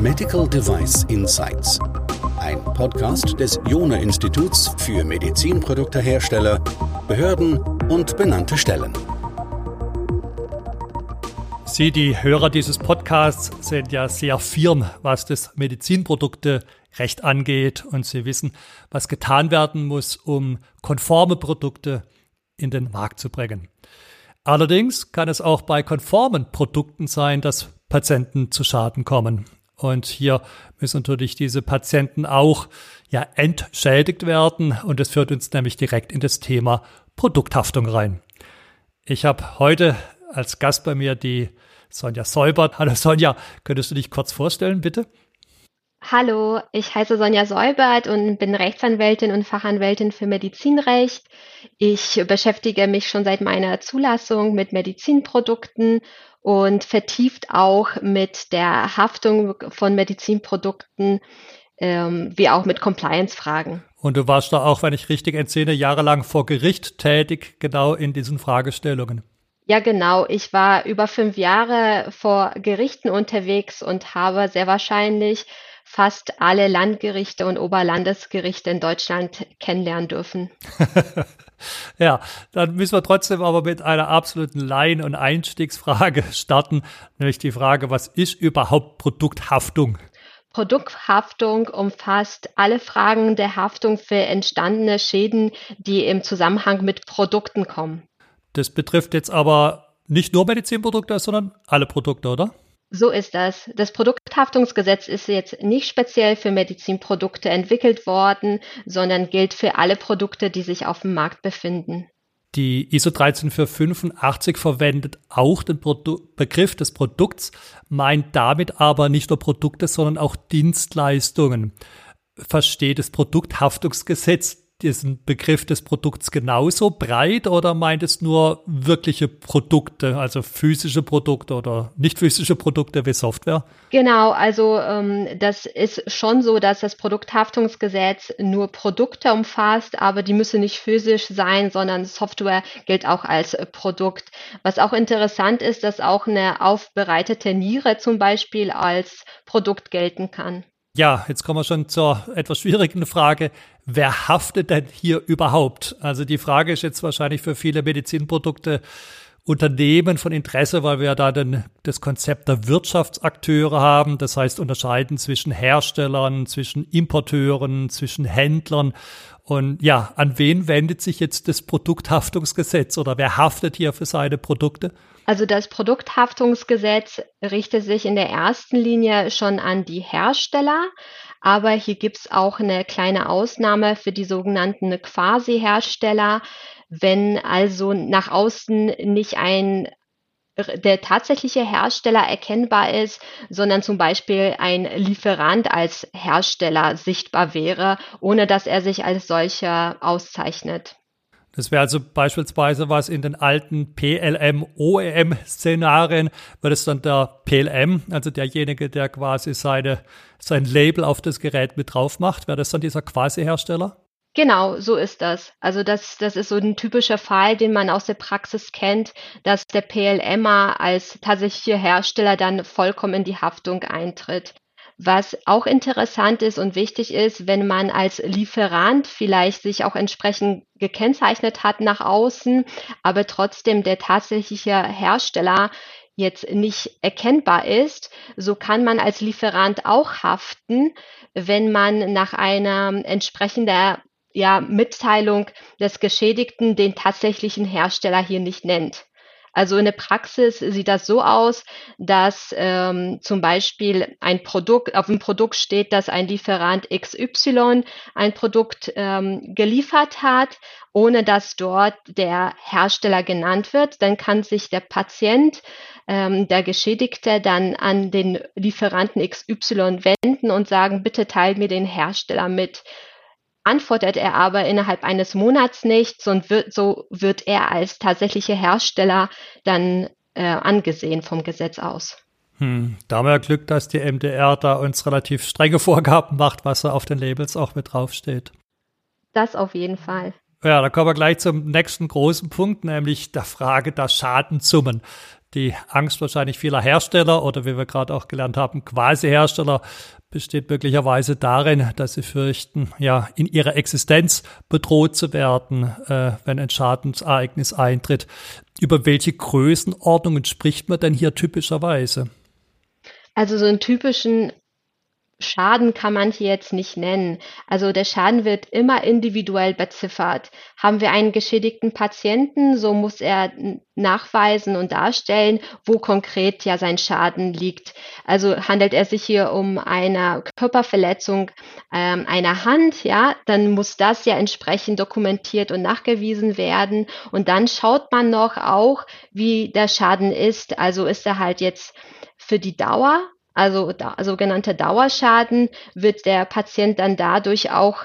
Medical Device Insights. Ein Podcast des Jona Instituts für Medizinproduktehersteller, Behörden und benannte Stellen. Sie, die Hörer dieses Podcasts, sind ja sehr firm, was das Medizinprodukterecht angeht und Sie wissen, was getan werden muss, um konforme Produkte in den Markt zu bringen. Allerdings kann es auch bei konformen Produkten sein, dass Patienten zu Schaden kommen. Und hier müssen natürlich diese Patienten auch ja entschädigt werden. Und das führt uns nämlich direkt in das Thema Produkthaftung rein. Ich habe heute als Gast bei mir die Sonja Säubert. Hallo Sonja, könntest du dich kurz vorstellen, bitte? Hallo, ich heiße Sonja Säubert und bin Rechtsanwältin und Fachanwältin für Medizinrecht. Ich beschäftige mich schon seit meiner Zulassung mit Medizinprodukten und vertieft auch mit der Haftung von Medizinprodukten ähm, wie auch mit Compliance-Fragen. Und du warst da auch, wenn ich richtig entsinne, jahrelang vor Gericht tätig, genau in diesen Fragestellungen. Ja, genau. Ich war über fünf Jahre vor Gerichten unterwegs und habe sehr wahrscheinlich fast alle Landgerichte und Oberlandesgerichte in Deutschland kennenlernen dürfen. ja, dann müssen wir trotzdem aber mit einer absoluten Laien- und Einstiegsfrage starten, nämlich die Frage, was ist überhaupt Produkthaftung? Produkthaftung umfasst alle Fragen der Haftung für entstandene Schäden, die im Zusammenhang mit Produkten kommen. Das betrifft jetzt aber nicht nur Medizinprodukte, sondern alle Produkte, oder? So ist das. Das Produkthaftungsgesetz ist jetzt nicht speziell für Medizinprodukte entwickelt worden, sondern gilt für alle Produkte, die sich auf dem Markt befinden. Die ISO 13485 verwendet auch den Produ Begriff des Produkts, meint damit aber nicht nur Produkte, sondern auch Dienstleistungen. Versteht das Produkthaftungsgesetz diesen Begriff des Produkts genauso breit oder meint es nur wirkliche Produkte, also physische Produkte oder nicht physische Produkte wie Software? Genau, also ähm, das ist schon so, dass das Produkthaftungsgesetz nur Produkte umfasst, aber die müssen nicht physisch sein, sondern Software gilt auch als Produkt. Was auch interessant ist, dass auch eine aufbereitete Niere zum Beispiel als Produkt gelten kann. Ja, jetzt kommen wir schon zur etwas schwierigen Frage. Wer haftet denn hier überhaupt? Also die Frage ist jetzt wahrscheinlich für viele Medizinprodukte Unternehmen von Interesse, weil wir ja da dann das Konzept der Wirtschaftsakteure haben. Das heißt, unterscheiden zwischen Herstellern, zwischen Importeuren, zwischen Händlern. Und ja, an wen wendet sich jetzt das Produkthaftungsgesetz oder wer haftet hier für seine Produkte? Also das Produkthaftungsgesetz richtet sich in der ersten Linie schon an die Hersteller, aber hier gibt es auch eine kleine Ausnahme für die sogenannten Quasi-Hersteller. Wenn also nach außen nicht ein der tatsächliche Hersteller erkennbar ist, sondern zum Beispiel ein Lieferant als Hersteller sichtbar wäre, ohne dass er sich als solcher auszeichnet. Das wäre also beispielsweise was in den alten PLM, OEM-Szenarien, wäre das dann der PLM, also derjenige, der quasi seine, sein Label auf das Gerät mit drauf macht, wäre das dann dieser Quasi-Hersteller? Genau, so ist das. Also das, das ist so ein typischer Fall, den man aus der Praxis kennt, dass der PLMer als tatsächlicher Hersteller dann vollkommen in die Haftung eintritt. Was auch interessant ist und wichtig ist, wenn man als Lieferant vielleicht sich auch entsprechend gekennzeichnet hat nach außen, aber trotzdem der tatsächliche Hersteller jetzt nicht erkennbar ist, so kann man als Lieferant auch haften, wenn man nach einer entsprechenden ja, Mitteilung des Geschädigten den tatsächlichen Hersteller hier nicht nennt. Also in der Praxis sieht das so aus, dass ähm, zum Beispiel ein Produkt, auf dem Produkt steht, dass ein Lieferant XY ein Produkt ähm, geliefert hat, ohne dass dort der Hersteller genannt wird. Dann kann sich der Patient, ähm, der Geschädigte, dann an den Lieferanten XY wenden und sagen, bitte teilt mir den Hersteller mit. Antwortet er aber innerhalb eines Monats nicht, so wird, so wird er als tatsächlicher Hersteller dann äh, angesehen vom Gesetz aus. Hm, da haben wir Glück, dass die MDR da uns relativ strenge Vorgaben macht, was da auf den Labels auch mit draufsteht. Das auf jeden Fall. Ja, da kommen wir gleich zum nächsten großen Punkt, nämlich der Frage der Schadensummen. Die Angst wahrscheinlich vieler Hersteller oder wie wir gerade auch gelernt haben, quasi Hersteller besteht möglicherweise darin, dass sie fürchten, ja, in ihrer Existenz bedroht zu werden, äh, wenn ein Schadensereignis eintritt. Über welche Größenordnungen spricht man denn hier typischerweise? Also so einen typischen Schaden kann man hier jetzt nicht nennen. Also der Schaden wird immer individuell beziffert. Haben wir einen geschädigten Patienten, so muss er nachweisen und darstellen, wo konkret ja sein Schaden liegt. Also handelt er sich hier um eine Körperverletzung ähm, einer Hand, ja, dann muss das ja entsprechend dokumentiert und nachgewiesen werden. Und dann schaut man noch auch, wie der Schaden ist. Also ist er halt jetzt für die Dauer also da, sogenannter Dauerschaden, wird der Patient dann dadurch auch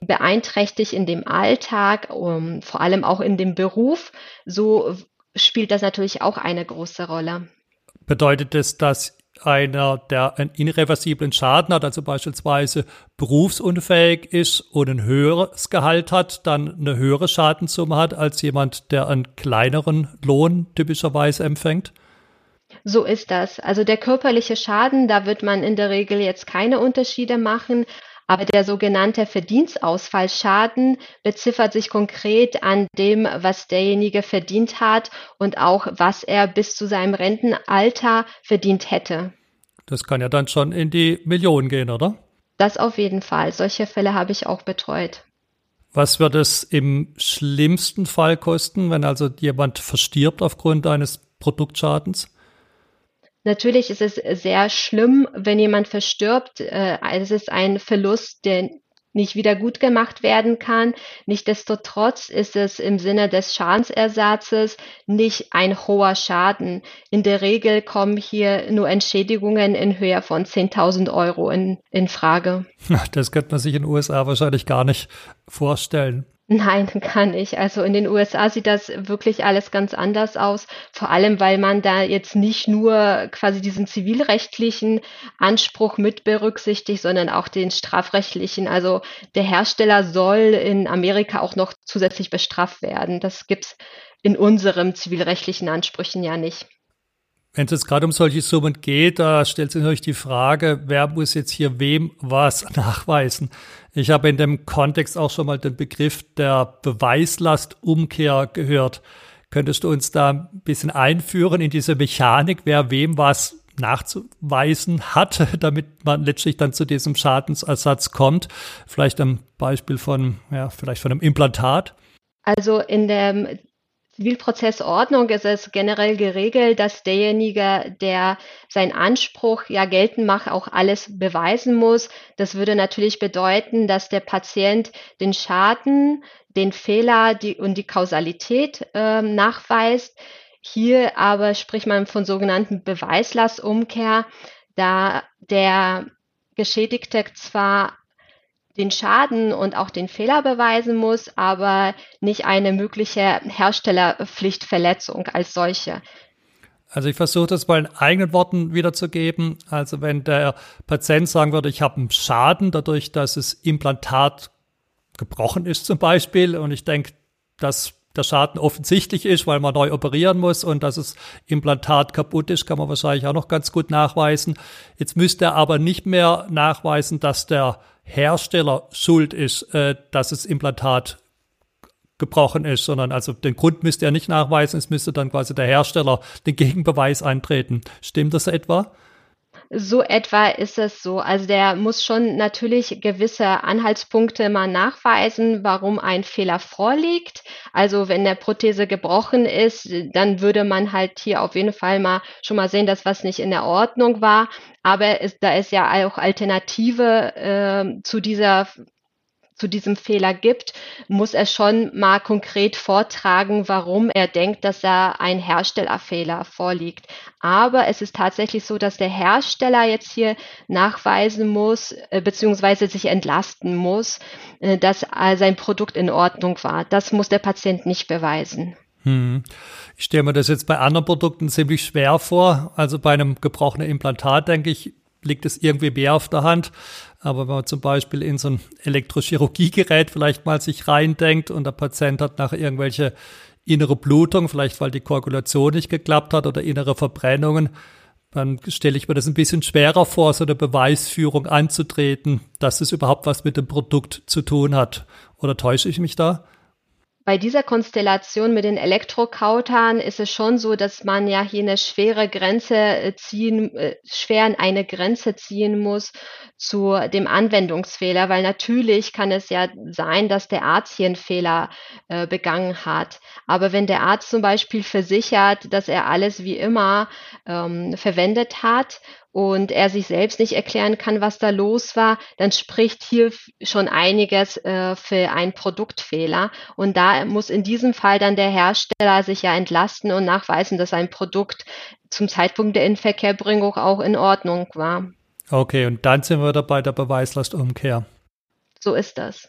beeinträchtigt in dem Alltag, um, vor allem auch in dem Beruf. So spielt das natürlich auch eine große Rolle. Bedeutet es, dass einer, der einen irreversiblen Schaden hat, also beispielsweise berufsunfähig ist und ein höheres Gehalt hat, dann eine höhere Schadensumme hat als jemand, der einen kleineren Lohn typischerweise empfängt? So ist das. Also der körperliche Schaden, da wird man in der Regel jetzt keine Unterschiede machen. Aber der sogenannte Verdienstausfallschaden beziffert sich konkret an dem, was derjenige verdient hat und auch was er bis zu seinem Rentenalter verdient hätte. Das kann ja dann schon in die Millionen gehen, oder? Das auf jeden Fall. Solche Fälle habe ich auch betreut. Was wird es im schlimmsten Fall kosten, wenn also jemand verstirbt aufgrund eines Produktschadens? Natürlich ist es sehr schlimm, wenn jemand verstirbt. Äh, es ist ein Verlust, der nicht wieder gut gemacht werden kann. Nichtsdestotrotz ist es im Sinne des Schadensersatzes nicht ein hoher Schaden. In der Regel kommen hier nur Entschädigungen in Höhe von 10.000 Euro in, in Frage. Das könnte man sich in den USA wahrscheinlich gar nicht vorstellen. Nein, kann ich. Also in den USA sieht das wirklich alles ganz anders aus. Vor allem, weil man da jetzt nicht nur quasi diesen zivilrechtlichen Anspruch mit berücksichtigt, sondern auch den strafrechtlichen. Also der Hersteller soll in Amerika auch noch zusätzlich bestraft werden. Das gibt's in unserem zivilrechtlichen Ansprüchen ja nicht. Wenn es jetzt gerade um solche Summen geht, da stellt sich natürlich die Frage, wer muss jetzt hier wem was nachweisen? Ich habe in dem Kontext auch schon mal den Begriff der Beweislastumkehr gehört. Könntest du uns da ein bisschen einführen in diese Mechanik, wer wem was nachzuweisen hat, damit man letztlich dann zu diesem Schadensersatz kommt? Vielleicht am Beispiel von, ja, vielleicht von einem Implantat? Also in dem Zivilprozessordnung ist es generell geregelt, dass derjenige, der seinen Anspruch ja geltend macht, auch alles beweisen muss. Das würde natürlich bedeuten, dass der Patient den Schaden, den Fehler die, und die Kausalität äh, nachweist. Hier aber spricht man von sogenannten Beweislastumkehr, da der Geschädigte zwar den Schaden und auch den Fehler beweisen muss, aber nicht eine mögliche Herstellerpflichtverletzung als solche. Also ich versuche das mal in eigenen Worten wiederzugeben. Also wenn der Patient sagen würde, ich habe einen Schaden dadurch, dass das Implantat gebrochen ist zum Beispiel und ich denke, dass der Schaden offensichtlich ist, weil man neu operieren muss und dass das Implantat kaputt ist, kann man wahrscheinlich auch noch ganz gut nachweisen. Jetzt müsste er aber nicht mehr nachweisen, dass der Hersteller schuld ist, äh, dass das Implantat gebrochen ist, sondern also den Grund müsste er nicht nachweisen, es müsste dann quasi der Hersteller den Gegenbeweis eintreten. Stimmt das etwa? So etwa ist es so. Also der muss schon natürlich gewisse Anhaltspunkte mal nachweisen, warum ein Fehler vorliegt. Also wenn der Prothese gebrochen ist, dann würde man halt hier auf jeden Fall mal schon mal sehen, dass was nicht in der Ordnung war. Aber es, da ist ja auch Alternative äh, zu dieser zu diesem Fehler gibt, muss er schon mal konkret vortragen, warum er denkt, dass da ein Herstellerfehler vorliegt. Aber es ist tatsächlich so, dass der Hersteller jetzt hier nachweisen muss, äh, beziehungsweise sich entlasten muss, äh, dass sein Produkt in Ordnung war. Das muss der Patient nicht beweisen. Hm. Ich stelle mir das jetzt bei anderen Produkten ziemlich schwer vor. Also bei einem gebrochenen Implantat, denke ich, liegt es irgendwie mehr auf der Hand. Aber wenn man zum Beispiel in so ein Elektrochirurgiegerät vielleicht mal sich reindenkt und der Patient hat nachher irgendwelche innere Blutung, vielleicht weil die Koagulation nicht geklappt hat oder innere Verbrennungen, dann stelle ich mir das ein bisschen schwerer vor, so eine Beweisführung anzutreten, dass es überhaupt was mit dem Produkt zu tun hat. Oder täusche ich mich da? Bei dieser Konstellation mit den Elektrokautern ist es schon so, dass man ja hier eine schwere Grenze äh, ziehen, äh, schwer eine Grenze ziehen muss zu dem Anwendungsfehler, weil natürlich kann es ja sein, dass der Arzt hier einen Fehler äh, begangen hat. Aber wenn der Arzt zum Beispiel versichert, dass er alles wie immer ähm, verwendet hat und er sich selbst nicht erklären kann, was da los war, dann spricht hier schon einiges äh, für einen Produktfehler. Und da muss in diesem Fall dann der Hersteller sich ja entlasten und nachweisen, dass ein Produkt zum Zeitpunkt der Inverkehrbringung auch in Ordnung war. Okay, und dann sind wir da bei der Beweislastumkehr. So ist das.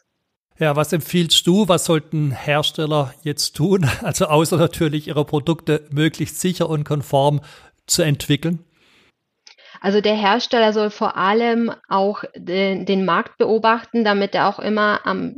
Ja, was empfiehlst du? Was sollten Hersteller jetzt tun? Also außer natürlich ihre Produkte möglichst sicher und konform zu entwickeln? Also der Hersteller soll vor allem auch den, den Markt beobachten, damit er auch immer am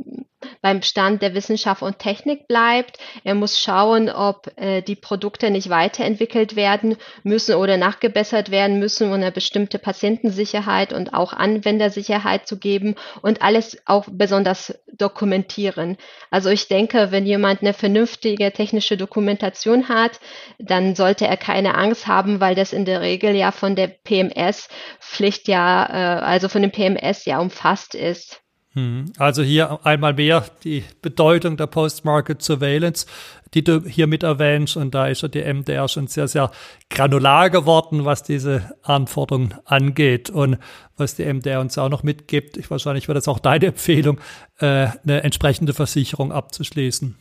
beim Stand der Wissenschaft und Technik bleibt. Er muss schauen, ob äh, die Produkte nicht weiterentwickelt werden müssen oder nachgebessert werden müssen, um eine bestimmte Patientensicherheit und auch Anwendersicherheit zu geben und alles auch besonders dokumentieren. Also ich denke, wenn jemand eine vernünftige technische Dokumentation hat, dann sollte er keine Angst haben, weil das in der Regel ja von der PMS-Pflicht ja, äh, also von dem PMS ja umfasst ist. Hm. Also hier einmal mehr die Bedeutung der Post-Market Surveillance, die du hier mit erwähnst. Und da ist ja die MDR schon sehr, sehr granular geworden, was diese Anforderungen angeht. Und was die MDR uns auch noch mitgibt, ich wahrscheinlich wäre das auch deine Empfehlung, äh, eine entsprechende Versicherung abzuschließen.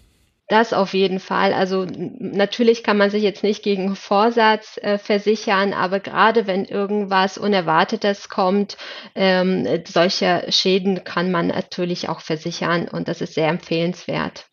Das auf jeden Fall. Also natürlich kann man sich jetzt nicht gegen Vorsatz äh, versichern, aber gerade wenn irgendwas Unerwartetes kommt, ähm, solche Schäden kann man natürlich auch versichern und das ist sehr empfehlenswert.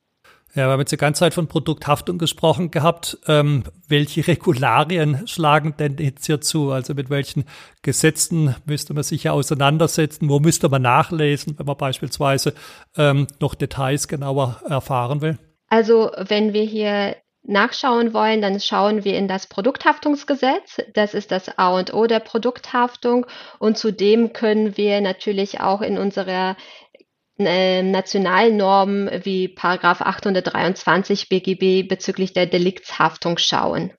Ja, wir haben jetzt die ganze Zeit von Produkthaftung gesprochen gehabt. Ähm, welche Regularien schlagen denn jetzt hier zu? Also mit welchen Gesetzen müsste man sich ja auseinandersetzen? Wo müsste man nachlesen, wenn man beispielsweise ähm, noch Details genauer erfahren will? Also wenn wir hier nachschauen wollen, dann schauen wir in das Produkthaftungsgesetz. Das ist das A und O der Produkthaftung. Und zudem können wir natürlich auch in unserer äh, nationalen Normen wie Paragraph 823 BGB bezüglich der Deliktshaftung schauen.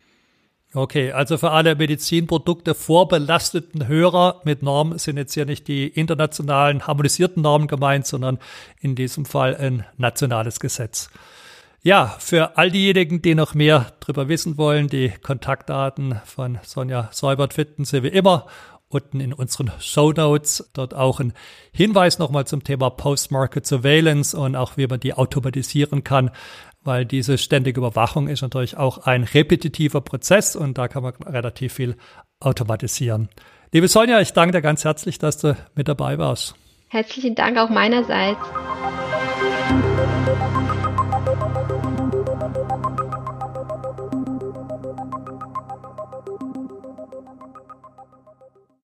Okay, also für alle Medizinprodukte vorbelasteten Hörer mit Normen sind jetzt hier nicht die internationalen harmonisierten Normen gemeint, sondern in diesem Fall ein nationales Gesetz. Ja, für all diejenigen, die noch mehr darüber wissen wollen, die Kontaktdaten von Sonja Säubert finden Sie wie immer unten in unseren Show Notes. Dort auch ein Hinweis nochmal zum Thema Post-Market Surveillance und auch wie man die automatisieren kann, weil diese ständige Überwachung ist natürlich auch ein repetitiver Prozess und da kann man relativ viel automatisieren. Liebe Sonja, ich danke dir ganz herzlich, dass du mit dabei warst. Herzlichen Dank auch meinerseits.